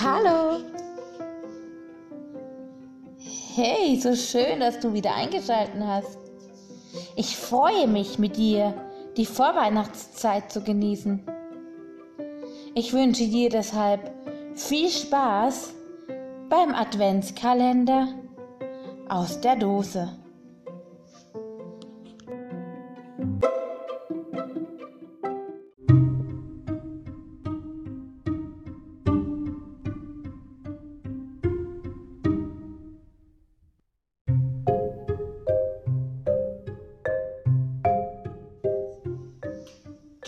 Hallo! Hey, so schön, dass du wieder eingeschaltet hast. Ich freue mich mit dir, die Vorweihnachtszeit zu genießen. Ich wünsche dir deshalb viel Spaß beim Adventskalender aus der Dose.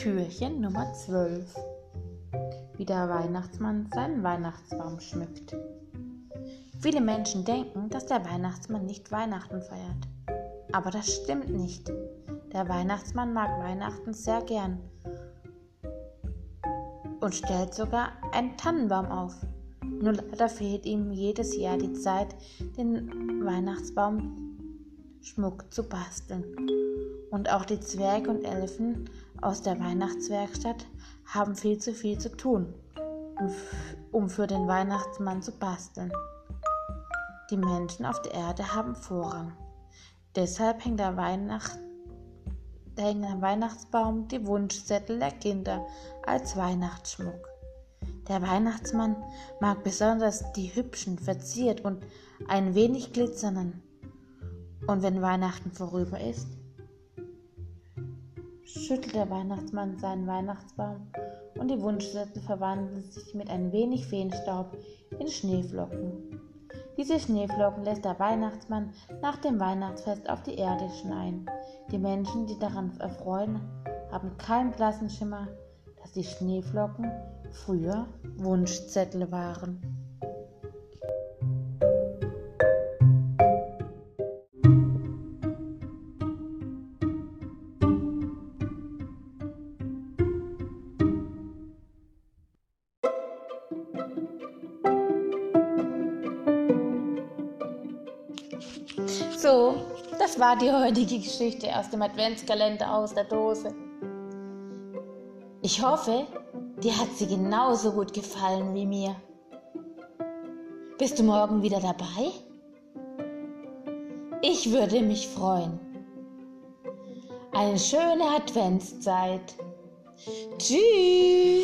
Türchen Nummer 12. Wie der Weihnachtsmann seinen Weihnachtsbaum schmückt. Viele Menschen denken, dass der Weihnachtsmann nicht Weihnachten feiert. Aber das stimmt nicht. Der Weihnachtsmann mag Weihnachten sehr gern und stellt sogar einen Tannenbaum auf. Nur leider fehlt ihm jedes Jahr die Zeit, den Weihnachtsbaumschmuck zu basteln. Und auch die Zwerge und Elfen aus der Weihnachtswerkstatt haben viel zu viel zu tun, um für den Weihnachtsmann zu basteln. Die Menschen auf der Erde haben Vorrang. Deshalb hängt der, Weihnacht, hängt am Weihnachtsbaum die Wunschzettel der Kinder als Weihnachtsschmuck. Der Weihnachtsmann mag besonders die hübschen, verziert und ein wenig glitzernden. Und wenn Weihnachten vorüber ist, schüttelt der Weihnachtsmann seinen Weihnachtsbaum und die Wunschzettel verwandeln sich mit ein wenig Feenstaub in Schneeflocken. Diese Schneeflocken lässt der Weihnachtsmann nach dem Weihnachtsfest auf die Erde schneien. Die Menschen, die daran erfreuen, haben keinen blassen Schimmer, dass die Schneeflocken früher Wunschzettel waren. So, das war die heutige Geschichte aus dem Adventskalender aus der Dose. Ich hoffe, dir hat sie genauso gut gefallen wie mir. Bist du morgen wieder dabei? Ich würde mich freuen. Eine schöne Adventszeit. Tschüss.